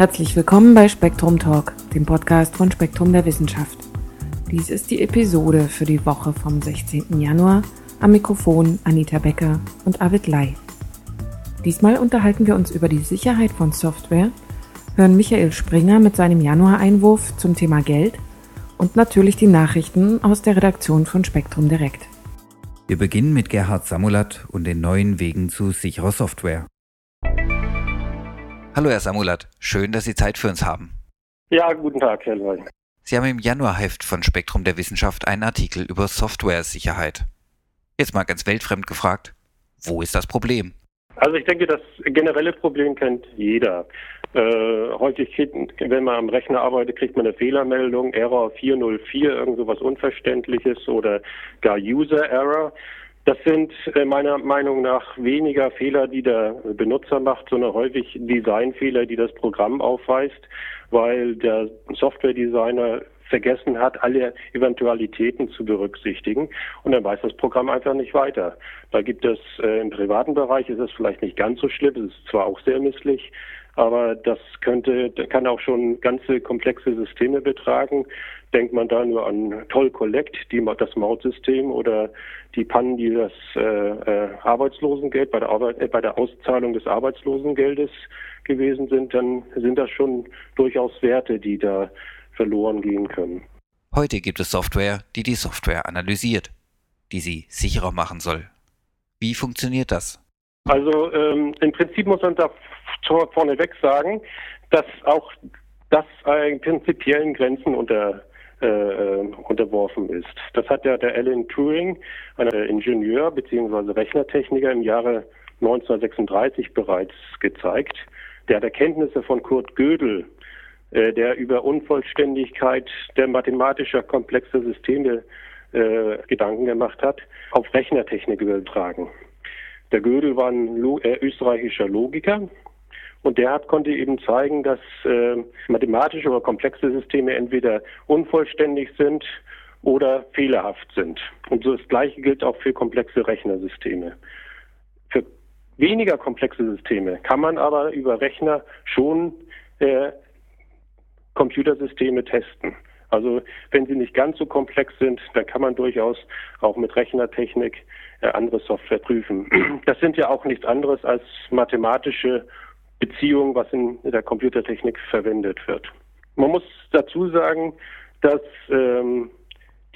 Herzlich willkommen bei Spektrum Talk, dem Podcast von Spektrum der Wissenschaft. Dies ist die Episode für die Woche vom 16. Januar. Am Mikrofon Anita Becker und Arvid Lai. Diesmal unterhalten wir uns über die Sicherheit von Software, hören Michael Springer mit seinem Januar-Einwurf zum Thema Geld und natürlich die Nachrichten aus der Redaktion von Spektrum Direkt. Wir beginnen mit Gerhard Samulat und den neuen Wegen zu sicherer Software. Hallo Herr Samulat, schön, dass Sie Zeit für uns haben. Ja, guten Tag, Herr Leu. Sie haben im Januarheft von Spektrum der Wissenschaft einen Artikel über Software-Sicherheit. Jetzt mal ganz weltfremd gefragt, wo ist das Problem? Also ich denke, das generelle Problem kennt jeder. Äh, häufig, wenn man am Rechner arbeitet, kriegt man eine Fehlermeldung, Error 404, irgend so was Unverständliches oder gar User Error. Das sind äh, meiner Meinung nach weniger Fehler, die der Benutzer macht, sondern häufig Designfehler, die das Programm aufweist, weil der Software-Designer vergessen hat, alle Eventualitäten zu berücksichtigen und dann weiß das Programm einfach nicht weiter. Da gibt es äh, im privaten Bereich ist es vielleicht nicht ganz so schlimm, es ist zwar auch sehr misslich, aber das könnte, kann auch schon ganze komplexe Systeme betragen. Denkt man da nur an Toll Collect, die, das Mautsystem oder die Pannen, die das äh, äh, Arbeitslosengeld bei der, Arbeit, äh, bei der Auszahlung des Arbeitslosengeldes gewesen sind, dann sind das schon durchaus Werte, die da verloren gehen können. Heute gibt es Software, die die Software analysiert, die sie sicherer machen soll. Wie funktioniert das? Also ähm, im Prinzip muss man da vorneweg sagen, dass auch das äh, prinzipiellen Grenzen unter äh, äh, unterworfen ist. Das hat ja der Alan Turing, ein Ingenieur bzw. Rechnertechniker im Jahre 1936 bereits gezeigt. Der hat Erkenntnisse von Kurt Gödel, der über Unvollständigkeit der mathematischer komplexer Systeme äh, Gedanken gemacht hat, auf Rechnertechnik übertragen. Der Gödel war ein äh, österreichischer Logiker und der hat, konnte eben zeigen, dass äh, mathematische oder komplexe Systeme entweder unvollständig sind oder fehlerhaft sind. Und so das Gleiche gilt auch für komplexe Rechnersysteme. Für weniger komplexe Systeme kann man aber über Rechner schon äh, Computersysteme testen. Also wenn sie nicht ganz so komplex sind, dann kann man durchaus auch mit Rechnertechnik äh, andere Software prüfen. Das sind ja auch nichts anderes als mathematische Beziehungen, was in der Computertechnik verwendet wird. Man muss dazu sagen, dass ähm,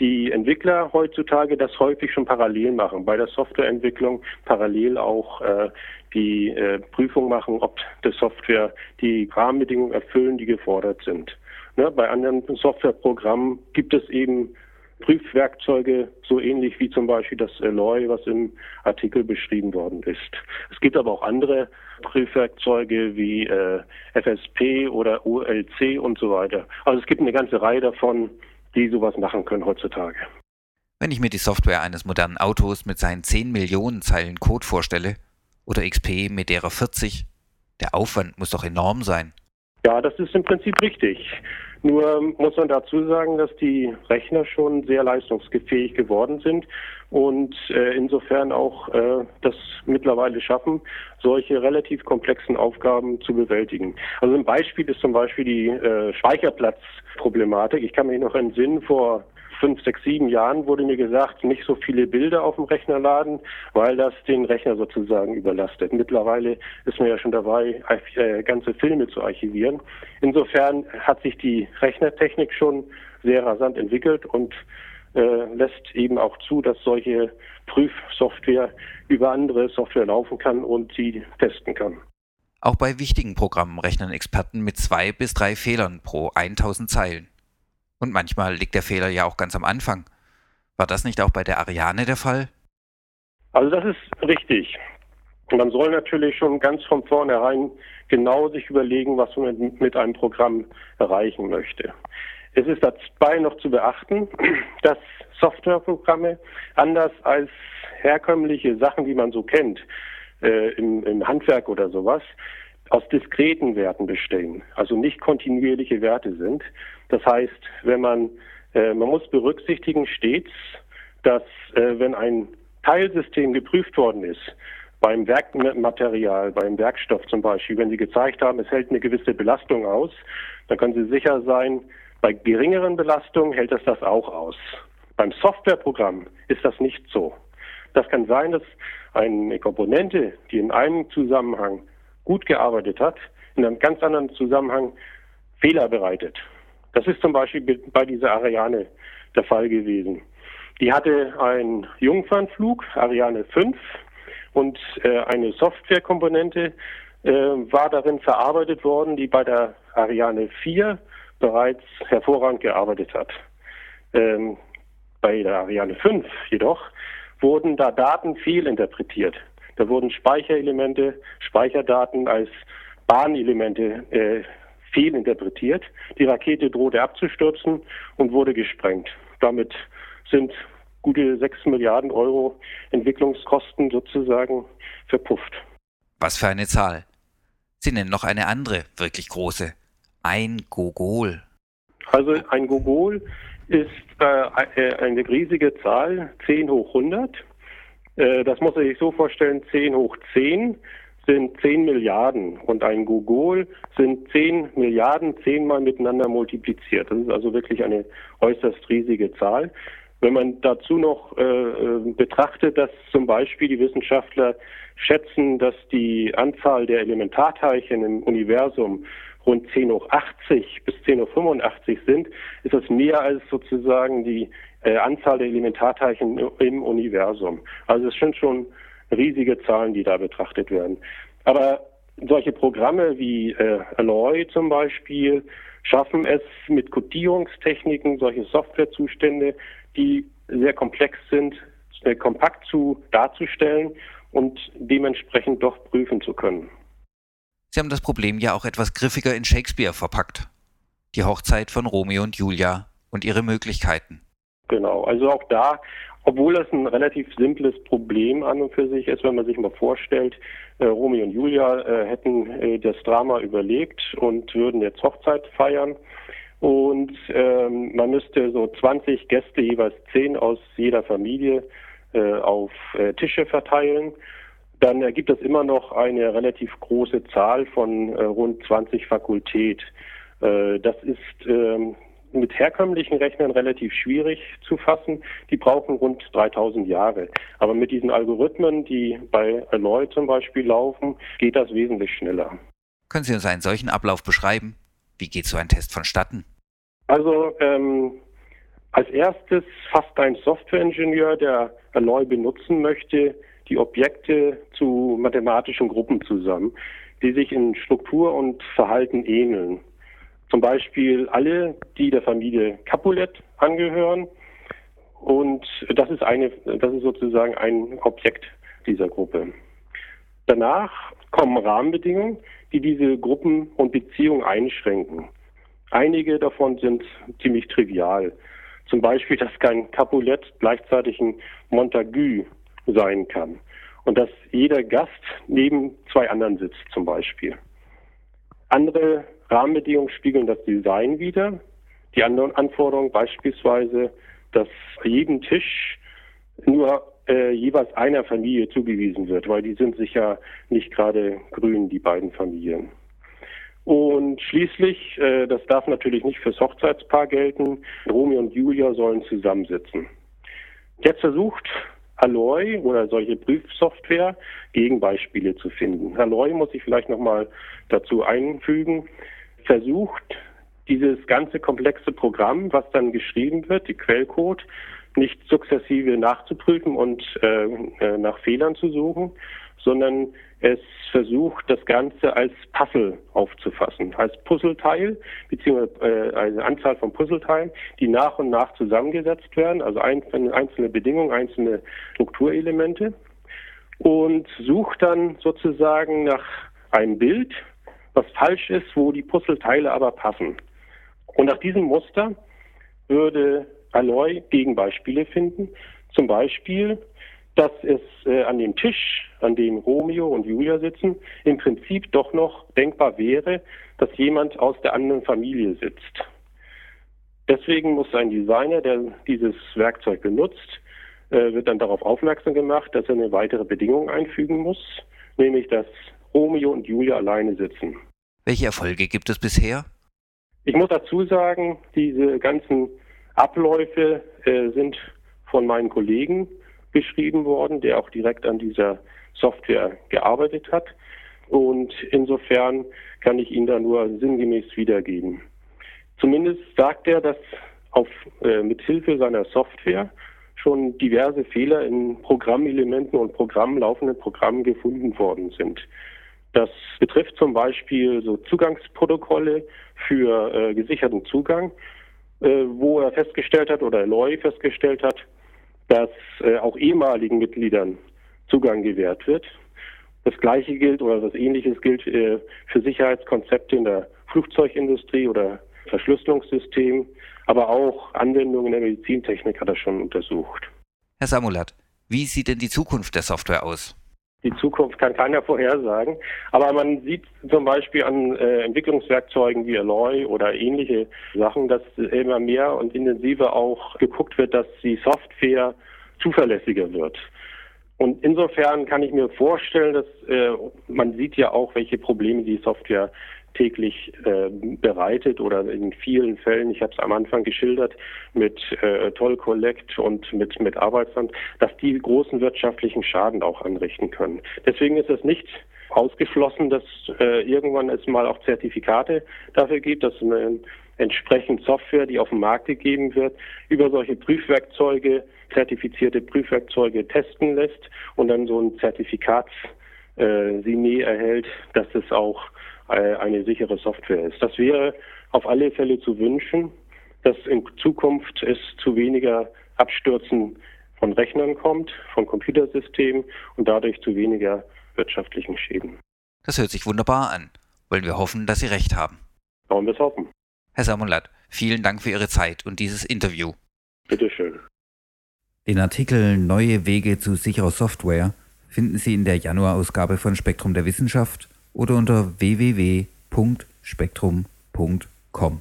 die Entwickler heutzutage das häufig schon parallel machen, bei der Softwareentwicklung parallel auch äh, die äh, Prüfung machen, ob die Software die Rahmenbedingungen erfüllen, die gefordert sind. Ne, bei anderen Softwareprogrammen gibt es eben Prüfwerkzeuge, so ähnlich wie zum Beispiel das Alloy, was im Artikel beschrieben worden ist. Es gibt aber auch andere Prüfwerkzeuge wie äh, FSP oder ULC und so weiter. Also es gibt eine ganze Reihe davon, die sowas machen können heutzutage. Wenn ich mir die Software eines modernen Autos mit seinen 10 Millionen Zeilen Code vorstelle, oder XP mit derer 40, der Aufwand muss doch enorm sein. Ja, das ist im Prinzip richtig. Nur muss man dazu sagen, dass die Rechner schon sehr leistungsfähig geworden sind und äh, insofern auch äh, das mittlerweile schaffen, solche relativ komplexen Aufgaben zu bewältigen. Also ein Beispiel ist zum Beispiel die äh, Speicherplatzproblematik. Ich kann mich noch entsinnen, vor fünf, sechs, sieben Jahren wurde mir gesagt, nicht so viele Bilder auf dem Rechner laden, weil das den Rechner sozusagen überlastet. Mittlerweile ist man ja schon dabei, äh, ganze Filme zu archivieren. Insofern hat sich die Rechnertechnik schon sehr rasant entwickelt und äh, lässt eben auch zu, dass solche Prüfsoftware über andere Software laufen kann und sie testen kann. Auch bei wichtigen Programmen rechnen Experten mit zwei bis drei Fehlern pro 1000 Zeilen. Und manchmal liegt der Fehler ja auch ganz am Anfang. War das nicht auch bei der Ariane der Fall? Also das ist richtig. Man soll natürlich schon ganz von vornherein genau sich überlegen, was man mit einem Programm erreichen möchte. Es ist dabei noch zu beachten, dass Softwareprogramme anders als herkömmliche Sachen, die man so kennt, äh, im, im Handwerk oder sowas, aus diskreten Werten bestehen, also nicht kontinuierliche Werte sind. Das heißt, wenn man, äh, man muss berücksichtigen stets, dass äh, wenn ein Teilsystem geprüft worden ist, beim Werkmaterial, beim Werkstoff zum Beispiel, wenn Sie gezeigt haben, es hält eine gewisse Belastung aus, dann können Sie sicher sein, bei geringeren Belastungen hält es das auch aus. Beim Softwareprogramm ist das nicht so. Das kann sein, dass eine Komponente, die in einem Zusammenhang gut gearbeitet hat, in einem ganz anderen Zusammenhang Fehler bereitet. Das ist zum Beispiel bei dieser Ariane der Fall gewesen. Die hatte einen Jungfernflug, Ariane 5, und äh, eine Softwarekomponente äh, war darin verarbeitet worden, die bei der Ariane 4 bereits hervorragend gearbeitet hat. Ähm, bei der Ariane 5 jedoch wurden da Daten fehlinterpretiert. Da wurden Speicherelemente, Speicherdaten als Bahnelemente äh, fehlinterpretiert. Die Rakete drohte abzustürzen und wurde gesprengt. Damit sind gute 6 Milliarden Euro Entwicklungskosten sozusagen verpufft. Was für eine Zahl. Sie nennen noch eine andere, wirklich große. Ein Gogol. Also ein Gogol ist äh, eine riesige Zahl, 10 hoch 100. Äh, das muss man sich so vorstellen, 10 hoch 10 sind 10 Milliarden und ein Gogol sind 10 Milliarden zehnmal miteinander multipliziert. Das ist also wirklich eine äußerst riesige Zahl. Wenn man dazu noch äh, äh, betrachtet, dass zum Beispiel die Wissenschaftler schätzen, dass die Anzahl der Elementarteilchen im Universum rund 10 hoch 80 bis 10 hoch 85 sind, ist das mehr als sozusagen die äh, Anzahl der Elementarteilchen im Universum. Also es sind schon riesige Zahlen, die da betrachtet werden. Aber solche Programme wie äh, Alloy zum Beispiel schaffen es mit Codierungstechniken, solche Softwarezustände, die sehr komplex sind, äh, kompakt zu darzustellen und dementsprechend doch prüfen zu können. Sie haben das Problem ja auch etwas griffiger in Shakespeare verpackt. Die Hochzeit von Romeo und Julia und ihre Möglichkeiten. Genau, also auch da, obwohl das ein relativ simples Problem an und für sich ist, wenn man sich mal vorstellt, äh, Romeo und Julia äh, hätten äh, das Drama überlegt und würden jetzt Hochzeit feiern. Und ähm, man müsste so 20 Gäste, jeweils 10 aus jeder Familie, äh, auf äh, Tische verteilen. Dann ergibt das immer noch eine relativ große Zahl von äh, rund 20 Fakultät. das ist ähm, mit herkömmlichen Rechnern relativ schwierig zu fassen. Die brauchen rund 3000 Jahre. Aber mit diesen Algorithmen, die bei Alloy zum Beispiel laufen, geht das wesentlich schneller. Können Sie uns einen solchen Ablauf beschreiben? Wie geht so ein Test vonstatten? Also ähm, als erstes fasst ein Softwareingenieur, der Alloy benutzen möchte, die Objekte zu mathematischen Gruppen zusammen, die sich in Struktur und Verhalten ähneln. Zum Beispiel alle, die der Familie Capulet angehören. Und das ist eine, das ist sozusagen ein Objekt dieser Gruppe. Danach kommen Rahmenbedingungen, die diese Gruppen und Beziehungen einschränken. Einige davon sind ziemlich trivial. Zum Beispiel, dass kein Capulet gleichzeitig ein Montagu sein kann. Und dass jeder Gast neben zwei anderen sitzt zum Beispiel. Andere Rahmenbedingungen spiegeln das Design wider. Die anderen Anforderungen beispielsweise, dass jedem Tisch nur äh, jeweils einer Familie zugewiesen wird, weil die sind sicher nicht gerade grün, die beiden Familien. Und schließlich, äh, das darf natürlich nicht fürs Hochzeitspaar gelten, Romeo und Julia sollen zusammensitzen. Jetzt versucht Alloy oder solche Prüfsoftware Gegenbeispiele zu finden. Alloy muss ich vielleicht nochmal dazu einfügen, versucht dieses ganze komplexe Programm, was dann geschrieben wird, die Quellcode, nicht sukzessive nachzuprüfen und äh, äh nach Fehlern zu suchen, sondern es versucht, das Ganze als Puzzle aufzufassen, als Puzzleteil, beziehungsweise äh, eine Anzahl von Puzzleteilen, die nach und nach zusammengesetzt werden, also einzelne Bedingungen, einzelne Strukturelemente und sucht dann sozusagen nach einem Bild, was falsch ist, wo die Puzzleteile aber passen. Und nach diesem Muster würde Alloy Gegenbeispiele finden. Zum Beispiel dass es äh, an dem Tisch, an dem Romeo und Julia sitzen, im Prinzip doch noch denkbar wäre, dass jemand aus der anderen Familie sitzt. Deswegen muss ein Designer, der dieses Werkzeug benutzt, äh, wird dann darauf aufmerksam gemacht, dass er eine weitere Bedingung einfügen muss, nämlich dass Romeo und Julia alleine sitzen. Welche Erfolge gibt es bisher? Ich muss dazu sagen, diese ganzen Abläufe äh, sind von meinen Kollegen beschrieben worden, der auch direkt an dieser Software gearbeitet hat. Und insofern kann ich Ihnen da nur sinngemäß wiedergeben. Zumindest sagt er, dass auf, äh, mit Hilfe seiner Software schon diverse Fehler in Programmelementen und Programmen, laufenden Programmen gefunden worden sind. Das betrifft zum Beispiel so Zugangsprotokolle für äh, gesicherten Zugang, äh, wo er festgestellt hat oder neu festgestellt hat, dass äh, auch ehemaligen Mitgliedern Zugang gewährt wird. Das Gleiche gilt oder was Ähnliches gilt äh, für Sicherheitskonzepte in der Flugzeugindustrie oder Verschlüsselungssystem, aber auch Anwendungen in der Medizintechnik hat er schon untersucht. Herr Samulat, wie sieht denn die Zukunft der Software aus? Die Zukunft kann keiner vorhersagen, aber man sieht zum Beispiel an äh, Entwicklungswerkzeugen wie Alloy oder ähnliche Sachen, dass immer mehr und intensiver auch geguckt wird, dass die Software zuverlässiger wird. Und insofern kann ich mir vorstellen, dass äh, man sieht ja auch, welche Probleme die Software täglich äh, bereitet oder in vielen Fällen, ich habe es am Anfang geschildert, mit äh, Toll Collect und mit, mit Arbeitsamt, dass die großen wirtschaftlichen Schaden auch anrichten können. Deswegen ist es nicht ausgeschlossen, dass äh, irgendwann es mal auch Zertifikate dafür gibt, dass man entsprechend Software, die auf den Markt gegeben wird, über solche Prüfwerkzeuge, zertifizierte Prüfwerkzeuge testen lässt und dann so ein Zertifikats äh, Signet erhält, dass es auch eine sichere Software ist. Das wäre auf alle Fälle zu wünschen, dass in Zukunft es zu weniger Abstürzen von Rechnern kommt, von Computersystemen und dadurch zu weniger wirtschaftlichen Schäden. Das hört sich wunderbar an. Wollen wir hoffen, dass Sie recht haben. Wollen wir es hoffen. Herr Samulat, vielen Dank für Ihre Zeit und dieses Interview. Bitteschön. Den Artikel Neue Wege zu sicherer Software finden Sie in der Januarausgabe von Spektrum der Wissenschaft oder unter www.spektrum.com.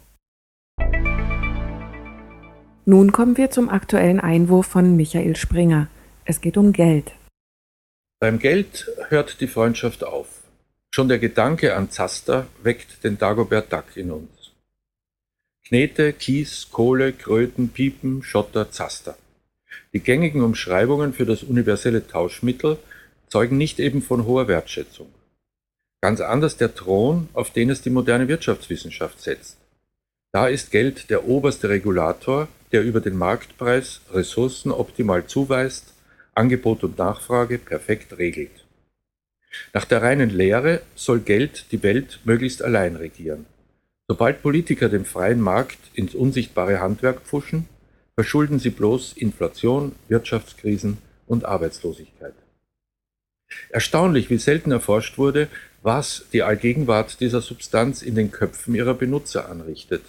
Nun kommen wir zum aktuellen Einwurf von Michael Springer. Es geht um Geld. Beim Geld hört die Freundschaft auf. Schon der Gedanke an Zaster weckt den Dagobert Duck in uns. Knete, Kies, Kohle, Kröten, Piepen, Schotter, Zaster. Die gängigen Umschreibungen für das universelle Tauschmittel zeugen nicht eben von hoher Wertschätzung. Ganz anders der Thron, auf den es die moderne Wirtschaftswissenschaft setzt. Da ist Geld der oberste Regulator, der über den Marktpreis Ressourcen optimal zuweist, Angebot und Nachfrage perfekt regelt. Nach der reinen Lehre soll Geld die Welt möglichst allein regieren. Sobald Politiker dem freien Markt ins unsichtbare Handwerk pfuschen, verschulden sie bloß Inflation, Wirtschaftskrisen und Arbeitslosigkeit. Erstaunlich, wie selten erforscht wurde, was die Allgegenwart dieser Substanz in den Köpfen ihrer Benutzer anrichtet,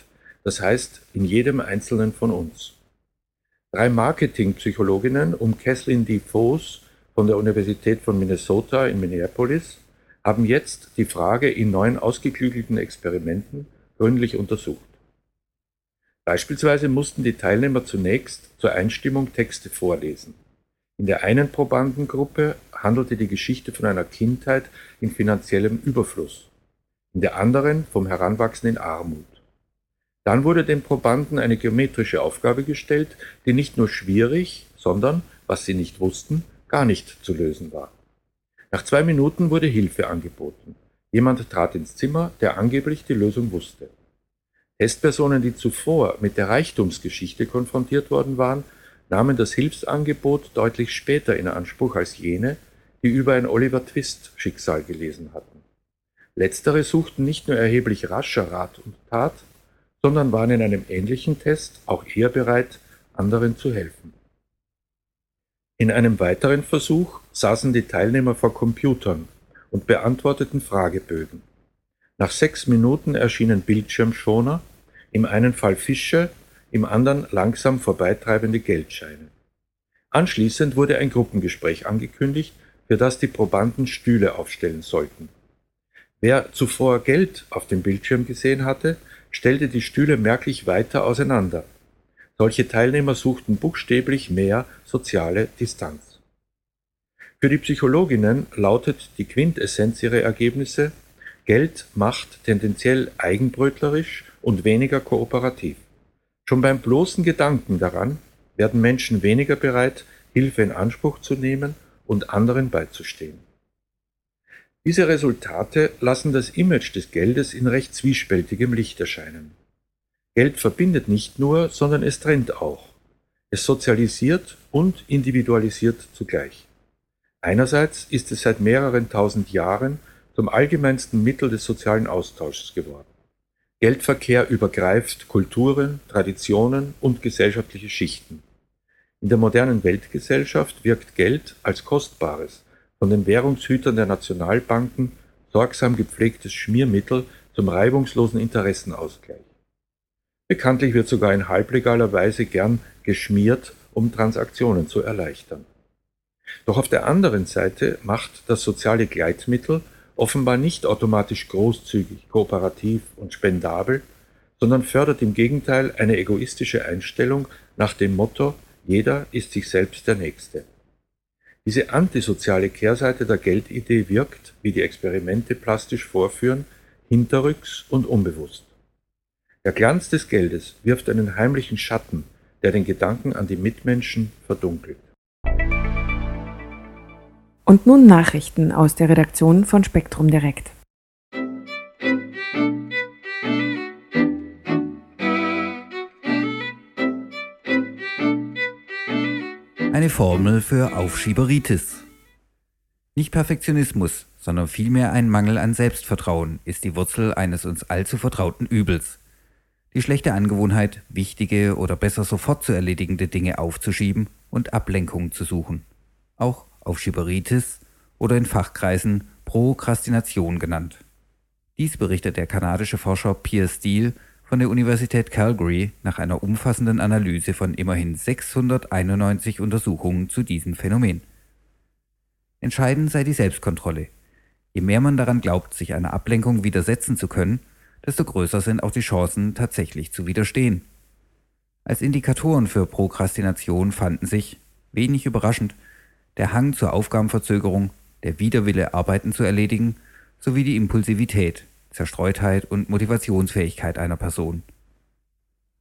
das heißt in jedem einzelnen von uns. Drei Marketingpsychologinnen um Kathleen D. Foes von der Universität von Minnesota in Minneapolis haben jetzt die Frage in neun ausgeklügelten Experimenten gründlich untersucht. Beispielsweise mussten die Teilnehmer zunächst zur Einstimmung Texte vorlesen. In der einen Probandengruppe handelte die Geschichte von einer Kindheit in finanziellem Überfluss, in der anderen vom Heranwachsen in Armut. Dann wurde den Probanden eine geometrische Aufgabe gestellt, die nicht nur schwierig, sondern, was sie nicht wussten, gar nicht zu lösen war. Nach zwei Minuten wurde Hilfe angeboten. Jemand trat ins Zimmer, der angeblich die Lösung wusste. Testpersonen, die zuvor mit der Reichtumsgeschichte konfrontiert worden waren, nahmen das Hilfsangebot deutlich später in Anspruch als jene, die über ein Oliver Twist-Schicksal gelesen hatten. Letztere suchten nicht nur erheblich rascher Rat und Tat, sondern waren in einem ähnlichen Test auch eher bereit, anderen zu helfen. In einem weiteren Versuch saßen die Teilnehmer vor Computern und beantworteten Fragebögen. Nach sechs Minuten erschienen Bildschirmschoner, im einen Fall Fische, im anderen langsam vorbeitreibende Geldscheine. Anschließend wurde ein Gruppengespräch angekündigt, für das die Probanden Stühle aufstellen sollten. Wer zuvor Geld auf dem Bildschirm gesehen hatte, stellte die Stühle merklich weiter auseinander. Solche Teilnehmer suchten buchstäblich mehr soziale Distanz. Für die Psychologinnen lautet die Quintessenz ihrer Ergebnisse Geld macht tendenziell eigenbrötlerisch und weniger kooperativ. Schon beim bloßen Gedanken daran werden Menschen weniger bereit, Hilfe in Anspruch zu nehmen und anderen beizustehen. Diese Resultate lassen das Image des Geldes in recht zwiespältigem Licht erscheinen. Geld verbindet nicht nur, sondern es trennt auch. Es sozialisiert und individualisiert zugleich. Einerseits ist es seit mehreren tausend Jahren zum allgemeinsten Mittel des sozialen Austauschs geworden. Geldverkehr übergreift Kulturen, Traditionen und gesellschaftliche Schichten. In der modernen Weltgesellschaft wirkt Geld als kostbares, von den Währungshütern der Nationalbanken sorgsam gepflegtes Schmiermittel zum reibungslosen Interessenausgleich. Bekanntlich wird sogar in halblegaler Weise gern geschmiert, um Transaktionen zu erleichtern. Doch auf der anderen Seite macht das soziale Gleitmittel offenbar nicht automatisch großzügig, kooperativ und spendabel, sondern fördert im Gegenteil eine egoistische Einstellung nach dem Motto jeder ist sich selbst der Nächste. Diese antisoziale Kehrseite der Geldidee wirkt, wie die Experimente plastisch vorführen, hinterrücks und unbewusst. Der Glanz des Geldes wirft einen heimlichen Schatten, der den Gedanken an die Mitmenschen verdunkelt. Und nun Nachrichten aus der Redaktion von Spektrum Direkt. Eine Formel für Aufschieberitis. Nicht Perfektionismus, sondern vielmehr ein Mangel an Selbstvertrauen ist die Wurzel eines uns allzu vertrauten Übels. Die schlechte Angewohnheit, wichtige oder besser sofort zu erledigende Dinge aufzuschieben und Ablenkung zu suchen. Auch Aufschieberitis oder in Fachkreisen Prokrastination genannt. Dies berichtet der kanadische Forscher Pierre Steele von der Universität Calgary nach einer umfassenden Analyse von immerhin 691 Untersuchungen zu diesem Phänomen. Entscheidend sei die Selbstkontrolle. Je mehr man daran glaubt, sich einer Ablenkung widersetzen zu können, desto größer sind auch die Chancen, tatsächlich zu widerstehen. Als Indikatoren für Prokrastination fanden sich, wenig überraschend, der Hang zur Aufgabenverzögerung, der Widerwille, Arbeiten zu erledigen, sowie die Impulsivität, Zerstreutheit und Motivationsfähigkeit einer Person.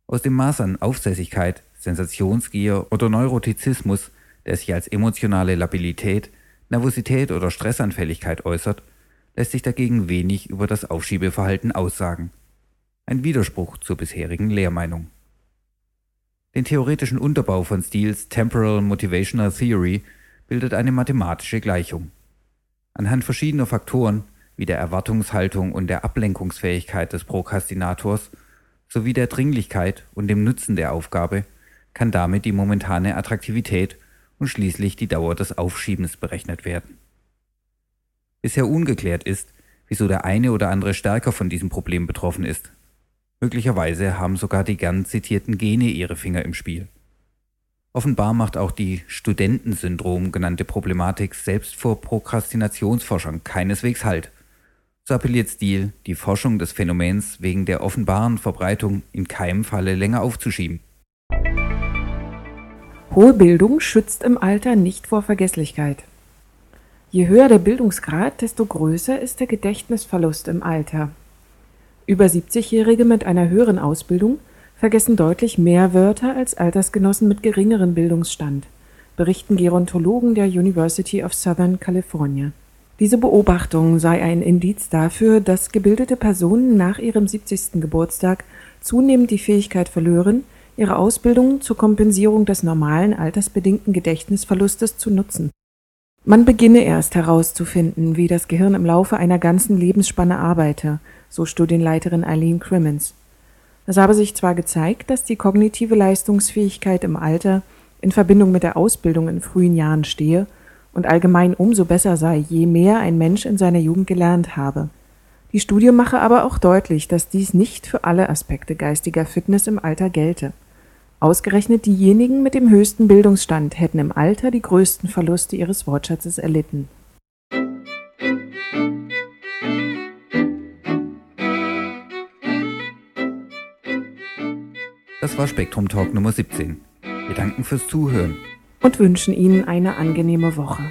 Aus dem Maß an Aufsässigkeit, Sensationsgier oder Neurotizismus, der sich als emotionale Labilität, Nervosität oder Stressanfälligkeit äußert, lässt sich dagegen wenig über das Aufschiebeverhalten aussagen. Ein Widerspruch zur bisherigen Lehrmeinung. Den theoretischen Unterbau von Steels Temporal Motivational Theory bildet eine mathematische Gleichung. Anhand verschiedener Faktoren wie der Erwartungshaltung und der Ablenkungsfähigkeit des Prokrastinators sowie der Dringlichkeit und dem Nutzen der Aufgabe kann damit die momentane Attraktivität und schließlich die Dauer des Aufschiebens berechnet werden. Bisher ungeklärt ist, wieso der eine oder andere stärker von diesem Problem betroffen ist. Möglicherweise haben sogar die gern zitierten Gene ihre Finger im Spiel. Offenbar macht auch die Studentensyndrom genannte Problematik selbst vor Prokrastinationsforschern keineswegs Halt. So appelliert Steele, die Forschung des Phänomens wegen der offenbaren Verbreitung in keinem Falle länger aufzuschieben. Hohe Bildung schützt im Alter nicht vor Vergesslichkeit. Je höher der Bildungsgrad, desto größer ist der Gedächtnisverlust im Alter. Über 70-Jährige mit einer höheren Ausbildung vergessen deutlich mehr Wörter als Altersgenossen mit geringerem Bildungsstand, berichten Gerontologen der University of Southern California. Diese Beobachtung sei ein Indiz dafür, dass gebildete Personen nach ihrem 70. Geburtstag zunehmend die Fähigkeit verlören, ihre Ausbildung zur Kompensierung des normalen altersbedingten Gedächtnisverlustes zu nutzen. Man beginne erst herauszufinden, wie das Gehirn im Laufe einer ganzen Lebensspanne arbeite, so Studienleiterin Eileen Crimmins. Es habe sich zwar gezeigt, dass die kognitive Leistungsfähigkeit im Alter in Verbindung mit der Ausbildung in frühen Jahren stehe und allgemein umso besser sei, je mehr ein Mensch in seiner Jugend gelernt habe. Die Studie mache aber auch deutlich, dass dies nicht für alle Aspekte geistiger Fitness im Alter gelte. Ausgerechnet diejenigen mit dem höchsten Bildungsstand hätten im Alter die größten Verluste ihres Wortschatzes erlitten. Das war Spektrum Talk Nummer 17. Wir danken fürs Zuhören und wünschen Ihnen eine angenehme Woche.